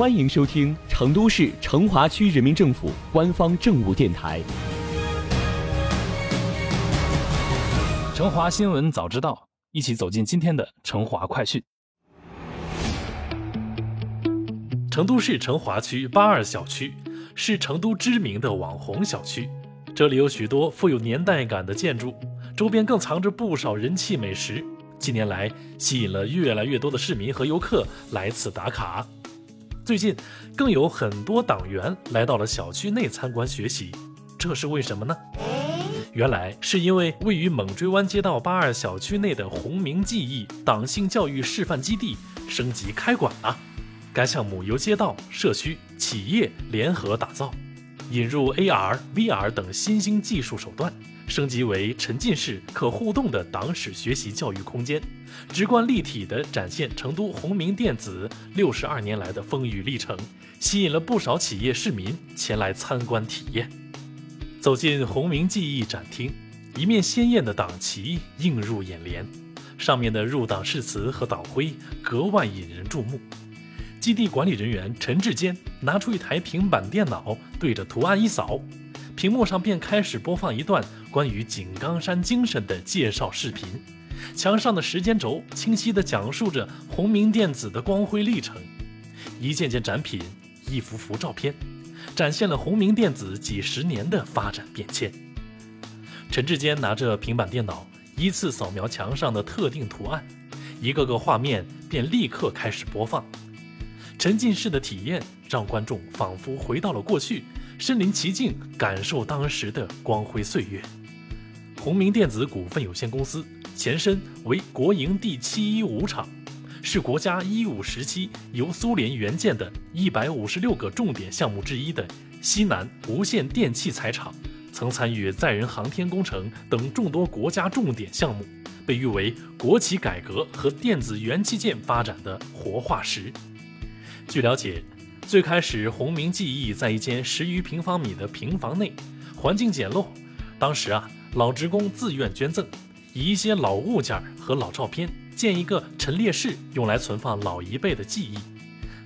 欢迎收听成都市成华区人民政府官方政务电台《成华新闻早知道》，一起走进今天的成华快讯。成都市成华区八二小区是成都知名的网红小区，这里有许多富有年代感的建筑，周边更藏着不少人气美食。近年来，吸引了越来越多的市民和游客来此打卡。最近，更有很多党员来到了小区内参观学习，这是为什么呢？原来是因为位于猛追湾街道八二小区内的红明记忆党性教育示范基地升级开馆了。该项目由街道、社区、企业联合打造，引入 AR、VR 等新兴技术手段。升级为沉浸式可互动的党史学习教育空间，直观立体地展现成都红明电子六十二年来的风雨历程，吸引了不少企业市民前来参观体验。走进红明记忆展厅，一面鲜艳的党旗映入眼帘，上面的入党誓词和党徽格外引人注目。基地管理人员陈志坚拿出一台平板电脑，对着图案一扫。屏幕上便开始播放一段关于井冈山精神的介绍视频，墙上的时间轴清晰地讲述着红明电子的光辉历程，一件件展品，一幅幅照片，展现了红明电子几十年的发展变迁。陈志坚拿着平板电脑，依次扫描墙上的特定图案，一个个画面便立刻开始播放，沉浸式的体验让观众仿佛回到了过去。身临其境，感受当时的光辉岁月。鸿明电子股份有限公司前身为国营第七一五厂，是国家一五时期由苏联援建的一百五十六个重点项目之一的西南无线电器材厂，曾参与载人航天工程等众多国家重点项目，被誉为国企改革和电子元器件发展的活化石。据了解。最开始，红明记忆在一间十余平方米的平房内，环境简陋。当时啊，老职工自愿捐赠，以一些老物件和老照片建一个陈列室，用来存放老一辈的记忆。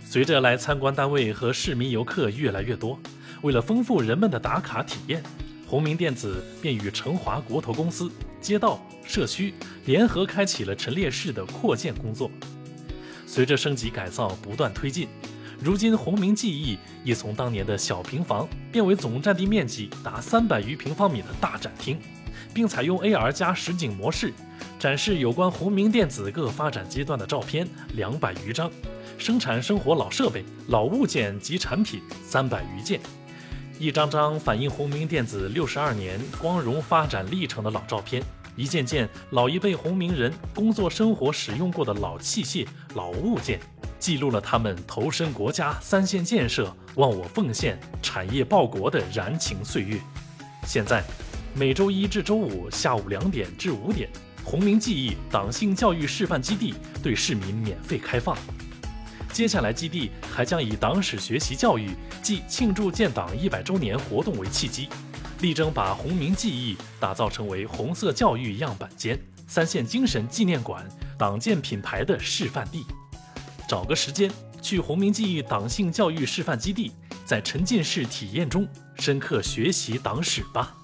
随着来参观单位和市民游客越来越多，为了丰富人们的打卡体验，鸿明电子便与成华国投公司、街道、社区联合开启了陈列室的扩建工作。随着升级改造不断推进。如今，鸿明记忆已从当年的小平房变为总占地面积达三百余平方米的大展厅，并采用 AR 加实景模式展示有关红明电子各发展阶段的照片两百余张，生产生活老设备、老物件及产品三百余件，一张张反映红明电子六十二年光荣发展历程的老照片，一件件老一辈红明人工作生活使用过的老器械、老物件。记录了他们投身国家三线建设、忘我奉献、产业报国的燃情岁月。现在，每周一至周五下午两点至五点，红明记忆党性教育示范基地对市民免费开放。接下来，基地还将以党史学习教育暨庆祝建党一百周年活动为契机，力争把红明记忆打造成为红色教育样板间、三线精神纪念馆、党建品牌的示范地。找个时间去红明记忆党性教育示范基地，在沉浸式体验中深刻学习党史吧。